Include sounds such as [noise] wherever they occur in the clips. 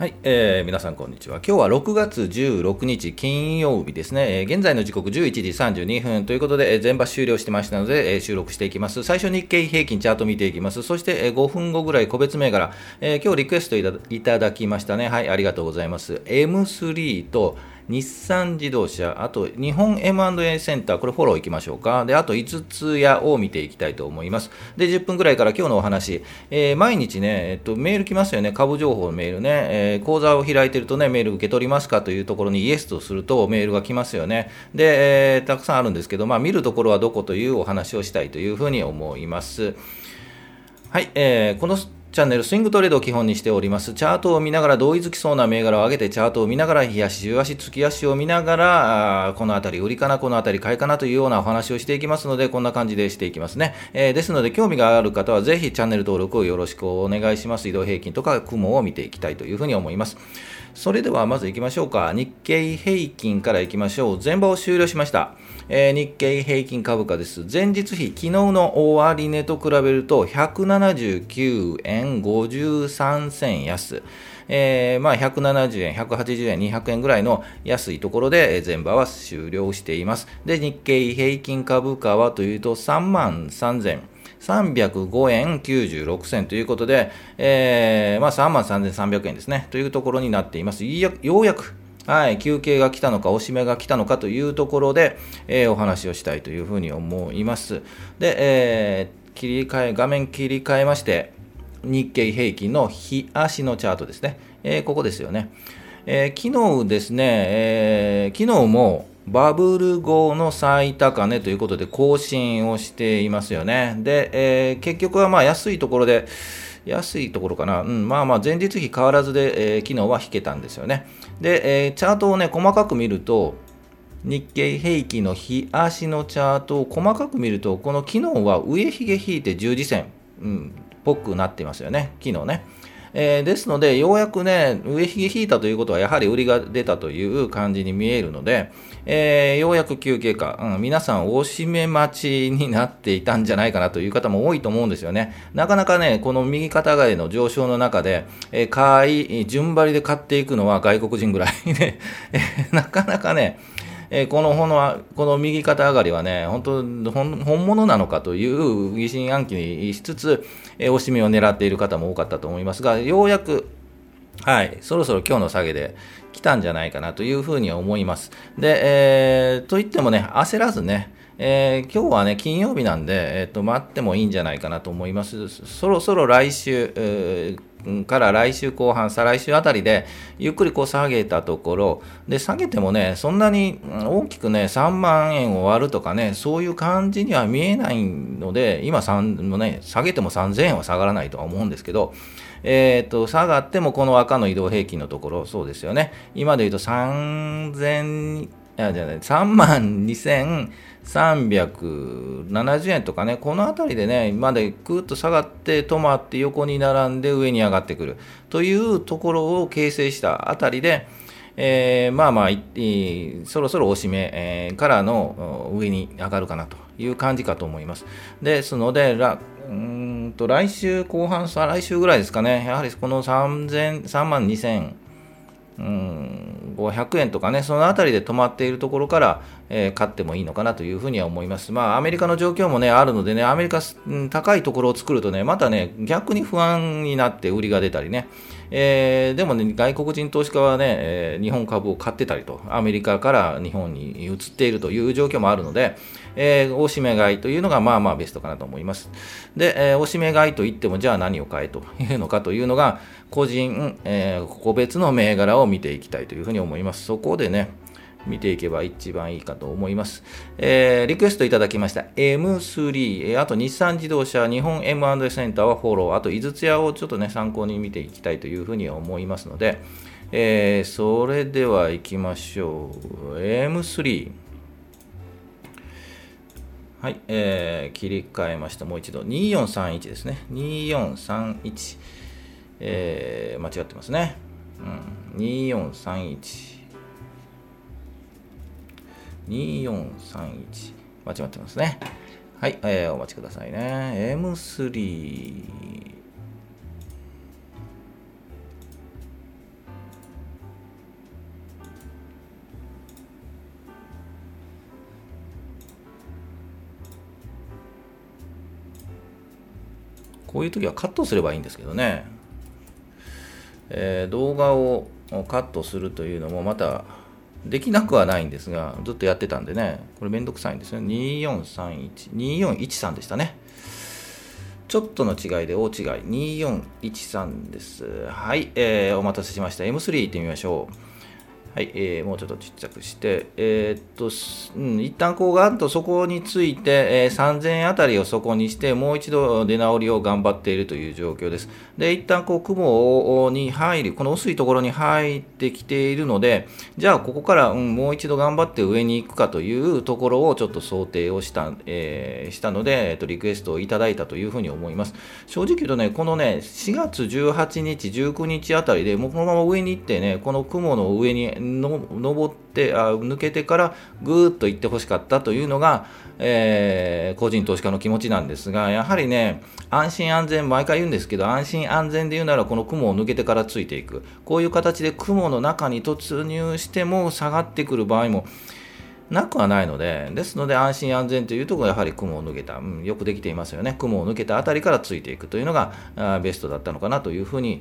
はい、えー、皆さんこんにちは。今日は6月16日金曜日ですね。えー、現在の時刻11時32分ということで、えー、全場終了してましたので、えー、収録していきます。最初日経平均チャート見ていきます。そして、えー、5分後ぐらい個別銘柄、えー、今日リクエストいただきましたね。はい、ありがとうございます。M3 と日産自動車、あと日本 M&A センター、これフォローいきましょうか。で、あと5つ屋を見ていきたいと思います。で、10分ぐらいから今日のお話、えー、毎日ね、えっと、メール来ますよね、株情報のメールね、えー、講座を開いてるとね、メール受け取りますかというところにイエスとするとメールが来ますよね。で、えー、たくさんあるんですけど、まあ、見るところはどこというお話をしたいというふうに思います。はい、えー、このチャンネルスイングトレードを基本にしております。チャートを見ながら同意づきそうな銘柄を上げて、チャートを見ながら、日足、週足、月足を見ながら、このあたり売りかな、このあたり買いかなというようなお話をしていきますので、こんな感じでしていきますね。えー、ですので、興味がある方はぜひチャンネル登録をよろしくお願いします。移動平均とか雲を見ていきたいというふうに思います。それではまず行きましょうか。日経平均から行きましょう。全場を終了しました。えー、日経平均株価です。前日比、昨日の終値と比べると179円53銭安。えー、まあ、170円、180円、200円ぐらいの安いところで前場は終了しています。で、日経平均株価はというと3万3000 305円96銭ということで、えーまあ、3万3300円ですね、というところになっています。ようやくはい、休憩が来たのか、おしめが来たのかというところで、えー、お話をしたいというふうに思います。で、えー、切り替え、画面切り替えまして、日経平均の日足のチャートですね。えー、ここですよね。えー、昨日ですね、えー、昨日もバブル後の最高値ということで更新をしていますよね。で、えー、結局はまあ安いところで、安いところかな、うん、まあまあ前日比変わらずで、えー、昨日は引けたんですよね。で、えー、チャートをね、細かく見ると、日経平均の日足のチャートを細かく見ると、この昨日は上髭引いて十字線、うん、ぽくなってますよね、昨日ね。えー、ですので、ようやくね、上髭引いたということは、やはり売りが出たという感じに見えるので、えー、ようやく休憩か、うん、皆さん、おしめ待ちになっていたんじゃないかなという方も多いと思うんですよね。なかなかね、この右肩上がりの上昇の中で、えー、買い、順張りで買っていくのは外国人ぐらいで [laughs] え、なかなかね、えー、こののこの右肩上がりはね、本当本物なのかという疑心暗鬼にしつつ、えー、押し目を狙っている方も多かったと思いますが、ようやく、はい、そろそろ今日の下げで来たんじゃないかなというふうには思います。で、えー、といってもね、焦らずね、えー、今日はね、金曜日なんで、えーと、待ってもいいんじゃないかなと思います。そろそろ来週、えーから来週後半、再来週あたりで、ゆっくりこう下げたところ、で、下げてもね、そんなに大きくね、3万円を割るとかね、そういう感じには見えないので、今3もね、下げても3000円は下がらないとは思うんですけど、えっ、ー、と、下がってもこの赤の移動平均のところ、そうですよね。今で言うと3000、いやじゃない、3万2370円とかね、この辺りでね、までぐっと下がって止まって横に並んで上に上がってくるというところを形成したあたりで、えー、まあまあ、そろそろおしめ、えー、からの上に上がるかなという感じかと思います。ですので、らうんと来週後半、再来週ぐらいですかね、やはりこの3000 3万2000うん、500円とかね、そのあたりで止まっているところから、えー、買ってもいいのかなというふうには思います。まあ、アメリカの状況もね、あるのでね、アメリカ、うん、高いところを作るとね、またね、逆に不安になって売りが出たりね、えー、でもね、外国人投資家はね、えー、日本株を買ってたりと、アメリカから日本に移っているという状況もあるので、えー、おしめ買いというのがまあまあベストかなと思います。で、えー、おしめ買いといっても、じゃあ何を買えというのかというのが、個人、えー、個別の銘柄を見ていきたいというふうに思います。そこでね、見ていけば一番いいかと思います。えー、リクエストいただきました M3、あと日産自動車、日本 M&A センターはフォロー、あと井筒屋をちょっとね、参考に見ていきたいというふうに思いますので、えー、それでは行きましょう。M3。はい、えー、切り替えました。もう一度。2431ですね。2431。えー、間違ってますね。うん、2431。間違ってますね。はい、えー、お待ちくださいね。M3 こういう時はカットすればいいんですけどね、えー、動画をカットするというのもまたできなくはないんですが、ずっとやってたんでね、これめんどくさいんですよ。2431、2413でしたね。ちょっとの違いで大違い。2413です。はい、えー、お待たせしました。M3 行ってみましょう。はい、えー、もうちょっとちっちゃくして、えー、っと、うん、一旦こうガンとそこについて、えー、3000円あたりをそこにして、もう一度出直りを頑張っているという状況です。で、一旦こう雲に入り、この薄いところに入ってきているので、じゃあここから、うん、もう一度頑張って上に行くかというところをちょっと想定をした、えー、したので、えっと、リクエストをいただいたというふうに思います。正直言うとね、このね、4月18日、19日あたりで、もうこのまま上に行ってね、この雲の上にの登ってあ抜けてからぐーっと行ってほしかったというのが、えー、個人投資家の気持ちなんですがやはりね安心安全毎回言うんですけど安心安全で言うならこの雲を抜けてからついていく。こういう形で雲の中に突入しても下がってくる場合もなくはないので、ですので安心安全というところやはり雲を抜けた、うん、よくできていますよね、雲を抜けたあたりからついていくというのがあベストだったのかなというふうに、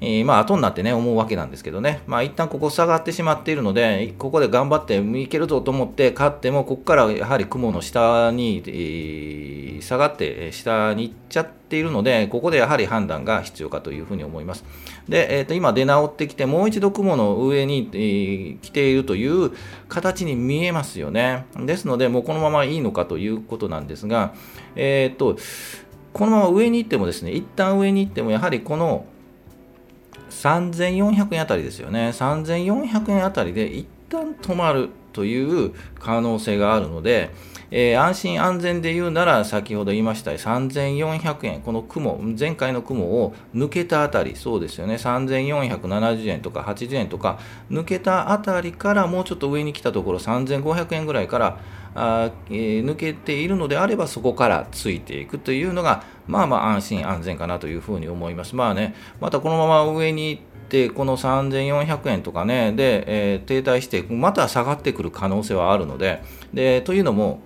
えー、まあ後になってね、思うわけなんですけどね、まあ一旦ここ下がってしまっているので、ここで頑張っていけるぞと思って勝っても、ここからやはり雲の下に、えー、下がって下に行っちゃっているので、ここでやはり判断が必要かというふうに思います。で、えー、と今出直ってきて、もう一度雲の上に、えー、来ているという形に見えますよね。ですので、もうこのままいいのかということなんですが、えっ、ー、と、このまま上に行ってもですね、一旦上に行っても、やはりこの3400円あたりですよね。3400円あたりで一旦止まるという可能性があるので、えー、安心安全で言うなら、先ほど言いました3400円、この雲、前回の雲を抜けたあたり、そうですよね、3470円とか80円とか、抜けたあたりからもうちょっと上に来たところ、3500円ぐらいから、あえー、抜けているのであれば、そこからついていくというのが、まあまあ安心安全かなというふうに思います。まあね、またこのまま上に行って、この3400円とかね、で、えー、停滞して、また下がってくる可能性はあるので、でというのも、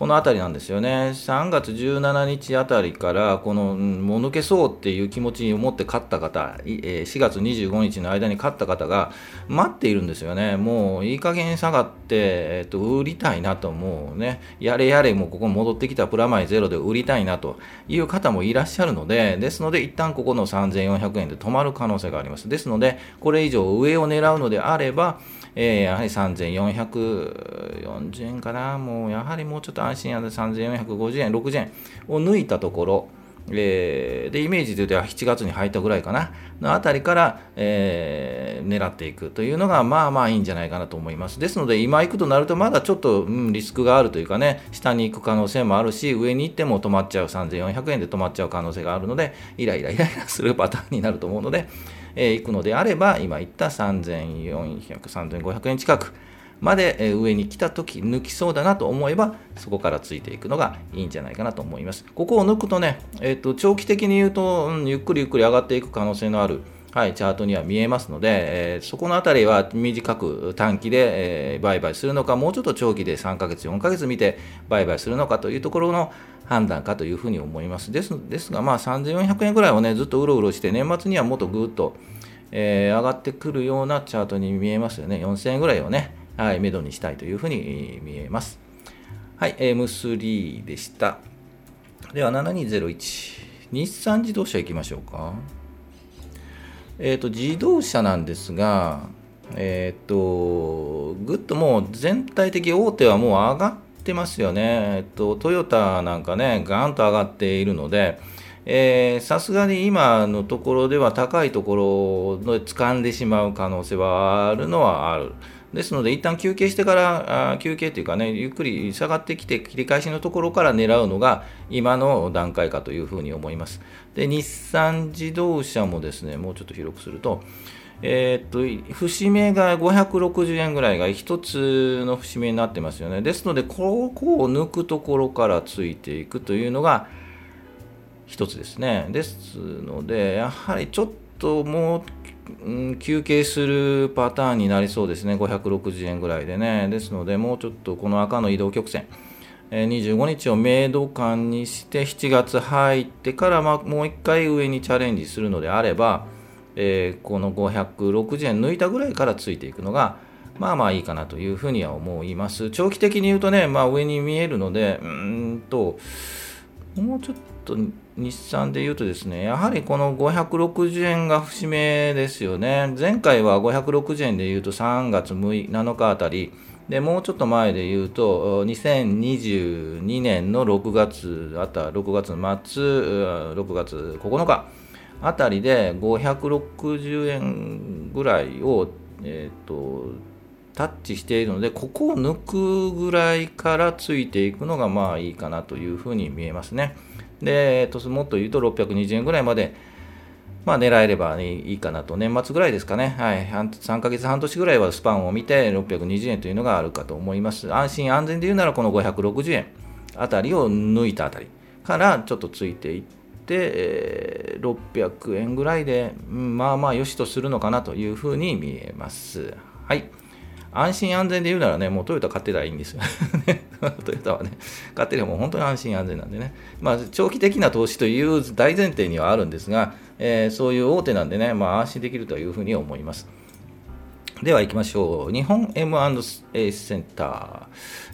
この辺りなんですよね、3月17日あたりから、この、もう抜けそうっていう気持ちを持って勝った方、4月25日の間に勝った方が待っているんですよね、もういい加減下がって、えっと、売りたいなと、もうね、やれやれ、もうここ戻ってきたプラマイゼロで売りたいなという方もいらっしゃるので、ですので、一旦ここの3400円で止まる可能性があります。ですので、これ以上上を狙うのであれば、えー、やはり3440円かな、もうやはりもうちょっと安心安全3450円、60円を抜いたところ、えー、でイメージで言うと7月に入ったぐらいかなのあたりから、えー、狙っていくというのがまあまあいいんじゃないかなと思います。ですので今行くとなるとまだちょっと、うん、リスクがあるというかね下に行く可能性もあるし上に行っても止まっちゃう3400円で止まっちゃう可能性があるのでイライライライラするパターンになると思うので、えー、行くのであれば今言った3400、3500円近くまで上に来た時抜きそうだなと思えばそこからついていくのがいいんじゃないかなと思いますここを抜くとね、えーと、長期的に言うと、うん、ゆっくりゆっくり上がっていく可能性のあるはい、チャートには見えますので、えー、そこのあたりは短く短期で、えー、売買するのか、もうちょっと長期で3ヶ月、4ヶ月見て売買するのかというところの判断かというふうに思います。ですですが、まあ、3400円ぐらいをね、ずっとうろうろして、年末にはもっとぐっと、えー、上がってくるようなチャートに見えますよね。4000円ぐらいをね、はい、目処にしたいというふうに見えます。はい、M3 でした。では、7201。日産自動車行きましょうか。えっ、ー、と、自動車なんですが、えっ、ー、と、ぐっともう全体的大手はもう上がってますよね。えっ、ー、と、トヨタなんかね、ガーンと上がっているので、さすがに今のところでは高いところで掴んでしまう可能性はあるのはある。ですので、一旦休憩してから、あ休憩というかね、ゆっくり下がってきて、切り返しのところから狙うのが、今の段階かというふうに思います。で、日産自動車もですね、もうちょっと広くすると、えー、っと、節目が560円ぐらいが一つの節目になってますよね。ですので、ここを抜くところからついていくというのが、一つですね。ですので、やはりちょっともう、休憩するパターンになりそうですね、560円ぐらいでね。ですので、もうちょっとこの赤の移動曲線、25日を明度間にして7月入ってからまもう1回上にチャレンジするのであれば、えー、この560円抜いたぐらいからついていくのがまあまあいいかなというふうには思います。長期的に言うとね、まあ、上に見えるので、うんと、もうちょっと日産で言うとですね、やはりこの560円が節目ですよね。前回は560円で言うと3月6日7日あたり、でもうちょっと前で言うと、2022年の6月あた6月末、6月9日あたりで560円ぐらいを、えーと、タッチしているので、ここを抜くぐらいからついていくのがまあいいかなというふうに見えますね。で、えー、ともっと言うと620円ぐらいまでまあ、狙えればいいかなと、年末ぐらいですかね、はい、3ヶ月、半年ぐらいはスパンを見て、620円というのがあるかと思います。安心安全で言うなら、この560円あたりを抜いたあたりからちょっとついていって、えー、600円ぐらいで、まあまあよしとするのかなというふうに見えます。はい。安心安全で言うならね、もうトヨタ買ってたらいいんですよ。[laughs] トヨタはね、買ってればもう本当に安心安全なんでね。まあ、長期的な投資という大前提にはあるんですが、えー、そういう大手なんでね、まあ、安心できるというふうに思います。では行きましょう。日本 M&A センター。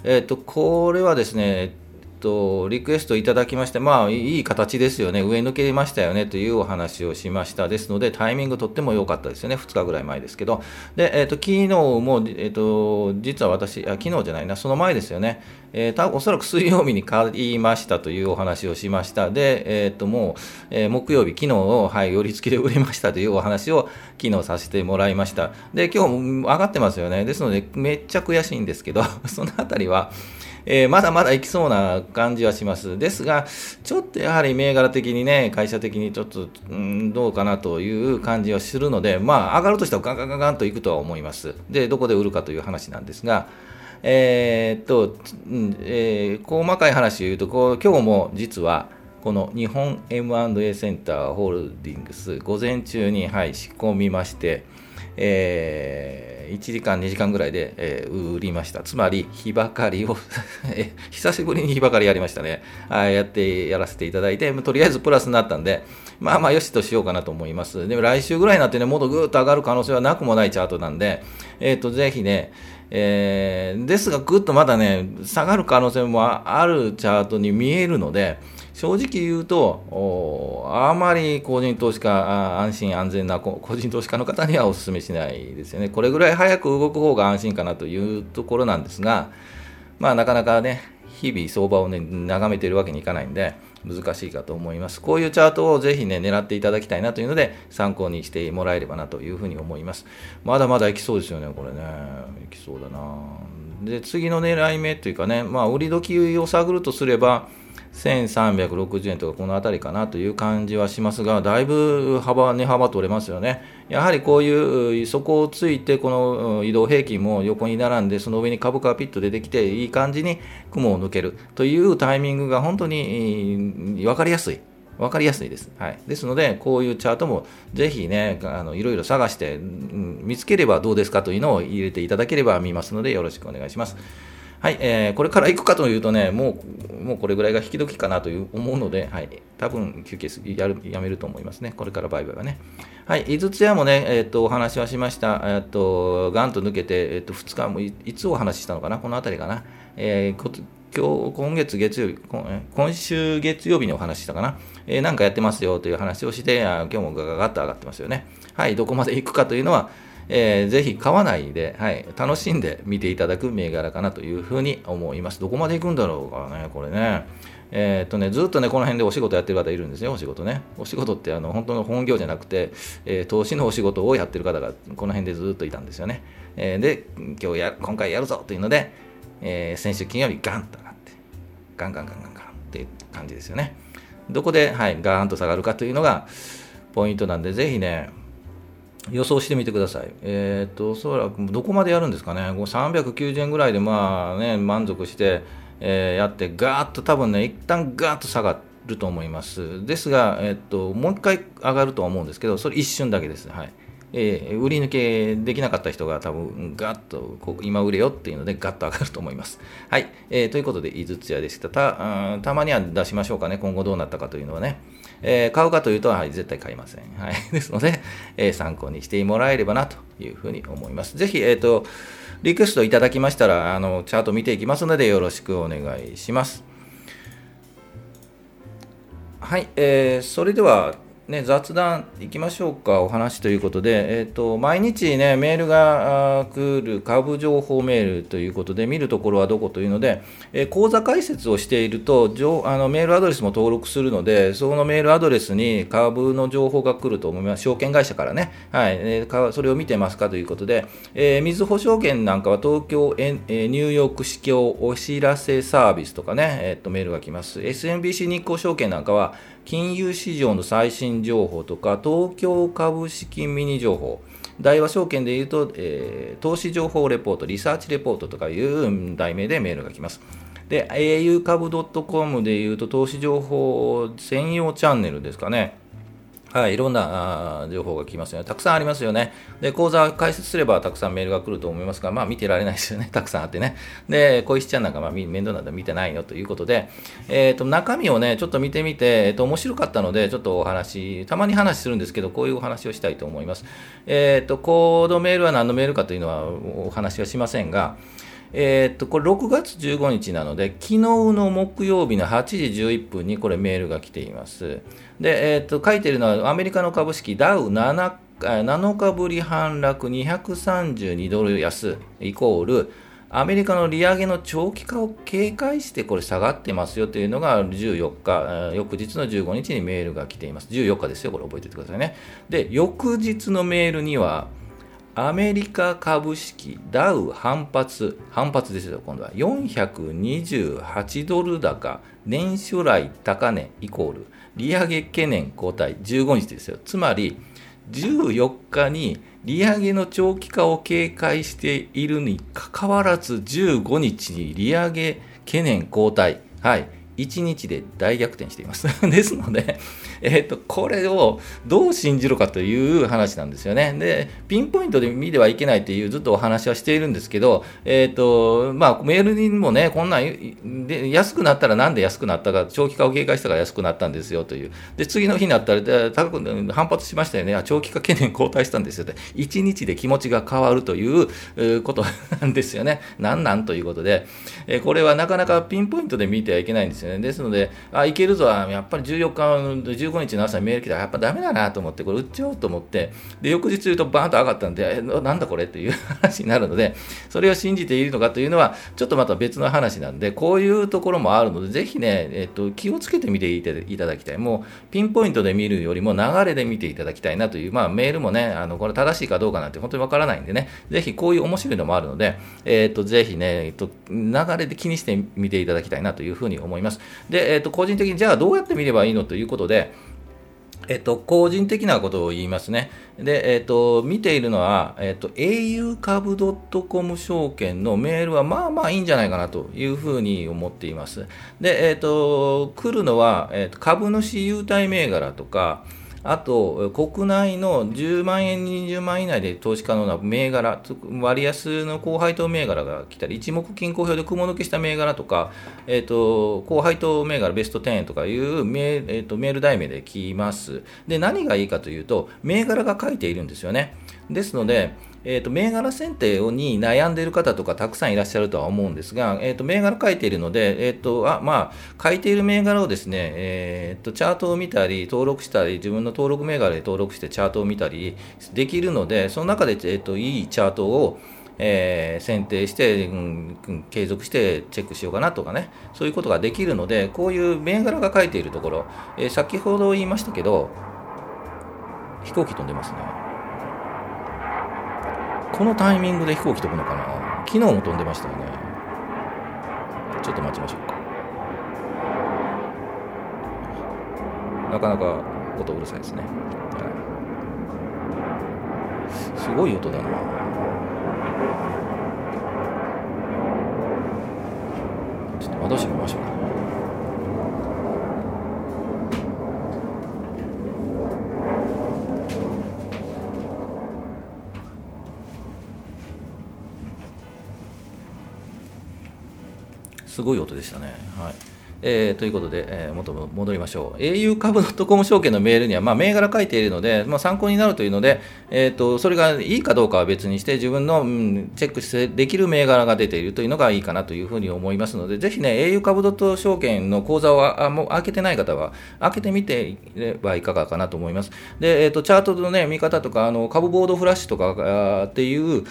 えっ、ー、と、これはですね、と、リクエストいただきまして、まあ、いい形ですよね、上抜けましたよねというお話をしました。ですので、タイミングとっても良かったですよね、2日ぐらい前ですけど、で、えっ、ー、と、昨日も、えっ、ー、と、実は私あ、昨日じゃないな、その前ですよね、えー、たおそらく水曜日に買いましたというお話をしました。で、えっ、と、もう、え木曜日、昨日を、はい、寄り付きで売れましたというお話を昨日させてもらいました。で、今日も上がってますよね。ですので、めっちゃ悔しいんですけど、[laughs] そのあたりは、えー、まだまだいきそうな感じはします。ですが、ちょっとやはり銘柄的にね、会社的にちょっと、うん、どうかなという感じはするので、まあ、上がるとしたらガンガンガンガンといくとは思います。で、どこで売るかという話なんですが、えー、っと、えー、細かい話を言うと、こう今日も実は、この日本 M&A センターホールディングス、午前中に、はい、仕込みまして、えー1時間、2時間ぐらいで、えー、売りました。つまり、日ばかりを [laughs] 久しぶりに日ばかりやりましたね。あやって、やらせていただいて、とりあえずプラスになったんで、まあまあよしとしようかなと思います。でも来週ぐらいになってね、もっとぐーっと上がる可能性はなくもないチャートなんで、えっ、ー、と、ぜひね、えー、ですがぐっとまだね、下がる可能性もあるチャートに見えるので、正直言うと、あまり個人投資家、安心安全な個人投資家の方にはお勧めしないですよね。これぐらい早く動く方が安心かなというところなんですが、まあなかなかね、日々相場をね、眺めているわけにいかないんで、難しいかと思います。こういうチャートをぜひね、狙っていただきたいなというので、参考にしてもらえればなというふうに思います。まだまだいきそうですよね、これね。いきそうだな。で、次の狙い目というかね、まあ、売り時を探るとすれば、1360円とかこの辺りかなという感じはしますが、だいぶ幅、値幅取れますよね。やはりこういう底をついて、この移動平均も横に並んで、その上に株価がピッと出てきて、いい感じに雲を抜けるというタイミングが本当に分かりやすい。分かりやすいです。はい。ですので、こういうチャートもぜひね、あのいろいろ探して、見つければどうですかというのを入れていただければ見ますので、よろしくお願いします。はい、えー、これから行くかというとね、もう、もうこれぐらいが引き時かなという思うので、はい、多分休憩やるやめると思いますね。これから売買はね。はい、井筒屋もね、えっ、ー、と、お話はしました。えっ、ー、と、ガンと抜けて、えっ、ー、と、2日もい、いつお話ししたのかな？この辺りかな。えー、今日、今月月曜日、今週月曜日にお話ししたかな？えー、なんかやってますよという話をして、あ今日もガガガッと上がってますよね。はい、どこまで行くかというのは、えー、ぜひ買わないで、はい、楽しんで見ていただく銘柄かなというふうに思います。どこまで行くんだろうかね、これね。えー、っとね、ずっとね、この辺でお仕事やってる方いるんですよ、お仕事ね。お仕事ってあの本当の本業じゃなくて、えー、投資のお仕事をやってる方がこの辺でずっといたんですよね。えー、で、今日や、今回やるぞというので、え先週金曜日ガンと上がって、ガンガンガンガンガンっていう感じですよね。どこで、はい、ガーンと下がるかというのがポイントなんで、ぜひね、予想してみてください。えっ、と、おそらくどこまでやるんですかね、390円ぐらいでまあね、満足して、えー、やって、ガーッと多分ね、一旦ガーッと下がると思います。ですが、えっ、と、もう一回上がるとは思うんですけど、それ一瞬だけです。はい。えー、売り抜けできなかった人が多分ガッとこう今売れよっていうのでガッと上がると思います。はい、えー、ということで、井筒屋でしたたたまには出しましょうかね、今後どうなったかというのはね。えー、買うかというと、はい、絶対買いません。はい、[laughs] ですので、えー、参考にしてもらえればなというふうに思います。ぜひ、えっ、ー、と、リクエストいただきましたら、あのチャート見ていきますので、よろしくお願いします。はい、えー、それでは、ね、雑談いきましょうか、お話ということで、えーと、毎日、ね、メールが来る株情報メールということで、見るところはどこというので、えー、口座開設をしているとあの、メールアドレスも登録するので、そのメールアドレスに株の情報が来ると思います、証券会社からね、はい。えー、それを見てますかということで、えー、みずほ証券なんかは東京、えー、ニューヨーク市況お知らせサービスとかね、えーと、メールが来ます。SMBC 日興証券なんかは金融市場の最新情報とか、東京株式ミニ情報、大和証券でいうと、えー、投資情報レポート、リサーチレポートとかいう題名でメールが来ます。で、au 株 .com でいうと、投資情報専用チャンネルですかね。はい、いろんな情報が来ますよね。たくさんありますよね。で、講座開設すればたくさんメールが来ると思いますが、まあ見てられないですよね。[laughs] たくさんあってね。で、小石ちゃんなんかまあ面倒なんだ見てないよということで、えっ、ー、と、中身をね、ちょっと見てみて、えっ、ー、と、面白かったので、ちょっとお話、たまに話するんですけど、こういうお話をしたいと思います。えっ、ー、と、コードメールは何のメールかというのはお話はしませんが、えー、っと、これ6月15日なので、昨日の木曜日の8時11分にこれメールが来ています。で、えー、っと、書いてるのはアメリカの株式ダウ7 7日ぶり反落232ドル安イコールアメリカの利上げの長期化を警戒してこれ下がってますよというのが14日、翌日の15日にメールが来ています。14日ですよ、これ覚えておいてくださいね。で、翌日のメールには、アメリカ株式ダウ反発、反発ですよ、今度は428ドル高、年初来高値イコール、利上げ懸念後退、15日ですよ。つまり、14日に利上げの長期化を警戒しているにかかわらず、15日に利上げ懸念後退、はい、1日で大逆転しています。[laughs] ですので、えーと、これをどう信じるかという話なんですよね。で、ピンポイントで見てはいけないというずっとお話はしているんですけど、えーとまあ、メールにもね、こんなんで安くなったらなんで安くなったか、長期化を警戒したから安くなったんですよという、で次の日になったら高く反発しましたよね、長期化懸念後退したんですよって、1日で気持ちが変わるということなんですよね。なんなんということで、えこれはなかなかピンポイントで見てはいけないんですよね。ですので、あ、いけるぞ、やっぱり14日、15日の朝メール来たら、やっぱダメだなと思って、これ売っちゃおうと思って、で、翌日言うとバーンと上がったんで、え、なんだこれ？という [laughs] 話になるので、それを信じているのかというのは、ちょっとまた別の話なんで、こういうところもあるので、ぜひね、えっと、気をつけてみていただきたい。もう、ピンポイントで見るよりも流れで見ていただきたいなという、まあ、メールもね、あの、これ正しいかどうかなんて本当にわからないんでね、ぜひこういう面白いのもあるので、えっと、ぜひね、えっと、流れで気にしてみていただきたいなというふうに思います。で、えっと、個人的にじゃあどうやって見ればいいのということで、えっと、個人的なことを言いますね。で、えっと、見ているのは、えっと、au 株 .com 証券のメールはまあまあいいんじゃないかなというふうに思っています。で、えっと、来るのは、えっと、株主優待銘柄とか、あと、国内の10万円、20万円以内で投資可能な銘柄、割安の高配当銘柄が来たり、一目均衡表で雲抜けした銘柄とか、えーと、高配当銘柄ベスト10とかいうメ,、えーと、メール題名で来ます。で、何がいいかというと、銘柄が書いているんですよね。ですので、えーと、銘柄選定に悩んでいる方とかたくさんいらっしゃるとは思うんですが、えーと、銘柄書いているので、えーとあまあ、書いている銘柄をですね、えー、とチャートを見たり、登録したり、自分の登録銘柄で登録してチャートを見たりできるので、その中で、えー、といいチャートをえー、選定して、うん、継続してチェックしようかなとかね、そういうことができるので、こういう銘柄が書いているところ、えー、先ほど言いましたけど、飛行機飛んでますね。このタイミングで飛行機飛ぶのかな？昨日も飛んでましたよね。ちょっと待ちましょうか。なかなか音うるさいですね、はい、すごい音だな。ちょっと窓閉めましょうか。すごい音でしたね。はいえー、ということで、えー、元戻りましょう。au 株 .com 証券のメールには、まあ、銘柄書いているので、まあ、参考になるというので、えーと、それがいいかどうかは別にして、自分の、うん、チェックしてできる銘柄が出ているというのがいいかなというふうに思いますので、ぜひね、au 株証券の口座をあもう開けてない方は、開けてみていればいかがかなと思います。で、えーと、チャートの、ね、見方とか、あの株ボードフラッシュとかっていう、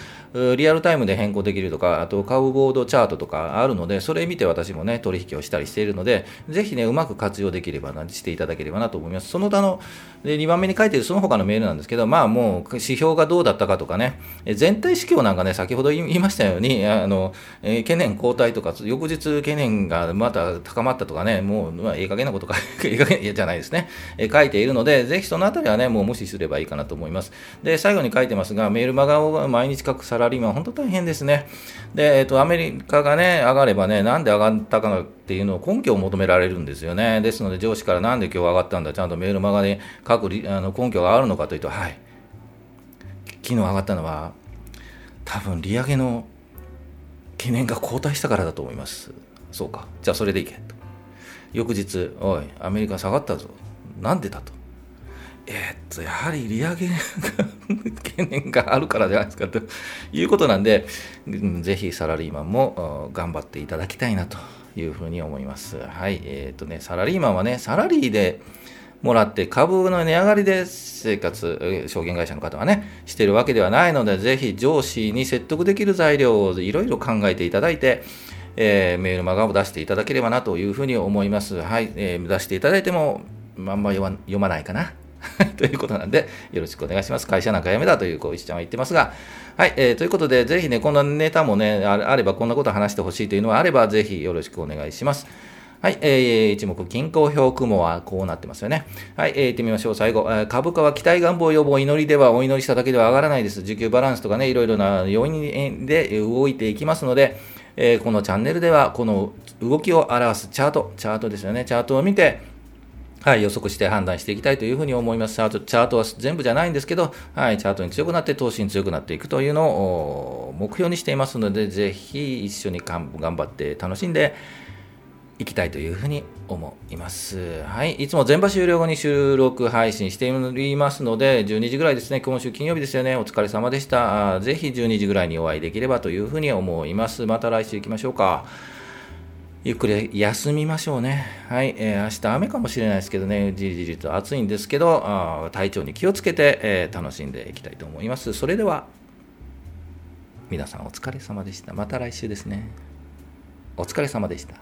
リアルタイムで変更できるとか、あと株ボードチャートとかあるので、それ見て私もね、取引をしたりしているので、ぜひね、うまく活用できればな、していただければなと思います。その他の、で2番目に書いているその他のメールなんですけど、まあもう指標がどうだったかとかね、全体指標なんかね、先ほど言いましたように、あの、えー、懸念後退とか、翌日懸念がまた高まったとかね、もう、まあ、ええ加減なことか、[laughs] ええ加減じゃないですね、えー、書いているので、ぜひそのあたりはね、もう無視すればいいかなと思います。で、最後に書いてますが、メールマガを毎日書くサラリーマン、本当大変ですね。で、えっ、と、アメリカがね、上がればね、なんで上がったかっていうのを根拠を求められるんですよね。ですので、上司からなんで今日上がったんだ、ちゃんとメールマガで書くあの根拠があるのかというと、はい。昨日上がったのは、多分利上げの懸念が後退したからだと思います。そうか。じゃあそれでいけと。翌日、おい、アメリカ下がったぞ。なんでだと。えー、っと、やはり利上げ [laughs] 懸念があるからじゃないですかということなんで、ぜひサラリーマンも頑張っていただきたいなというふうに思います。はい。えー、とね、サラリーマンはね、サラリーでもらって株の値上がりで生活、証券会社の方はね、してるわけではないので、ぜひ上司に説得できる材料をいろいろ考えていただいて、えー、メールマガを出していただければなというふうに思います。はい。えー、出していただいても、あんま読まないかな。[laughs] ということなんで、よろしくお願いします。会社なんか辞めだという小石ちゃんは言ってますが、はい、えー、ということで、ぜひね、こんなネタもね、あれば、こんなこと話してほしいというのがあれば、ぜひよろしくお願いします。はい、えー、一目均衡表雲はこうなってますよね。はい、えー、行ってみましょう。最後、えー、株価は期待願望予防祈りではお祈りしただけでは上がらないです。需給バランスとかね、いろいろな要因で動いていきますので、えー、このチャンネルでは、この動きを表すチャート、チャートですよね、チャートを見て、はい、予測して判断していきたいというふうに思います。チャートチャートは全部じゃないんですけど、はい、チャートに強くなって、投資に強くなっていくというのを目標にしていますので、ぜひ一緒に頑張って楽しんでいきたいというふうに思います。はい、いつも全場終了後に収録配信していますので、12時ぐらいですね、今週金曜日ですよね、お疲れ様でした。ぜひ12時ぐらいにお会いできればというふうに思います。また来週行きましょうか。ゆっくり休みましょうね。はい、えー、明日雨かもしれないですけどね、じりじりと暑いんですけど、あ体調に気をつけて、えー、楽しんでいきたいと思います。それでは、皆さんお疲れ様でした。また来週ですね。お疲れ様でした。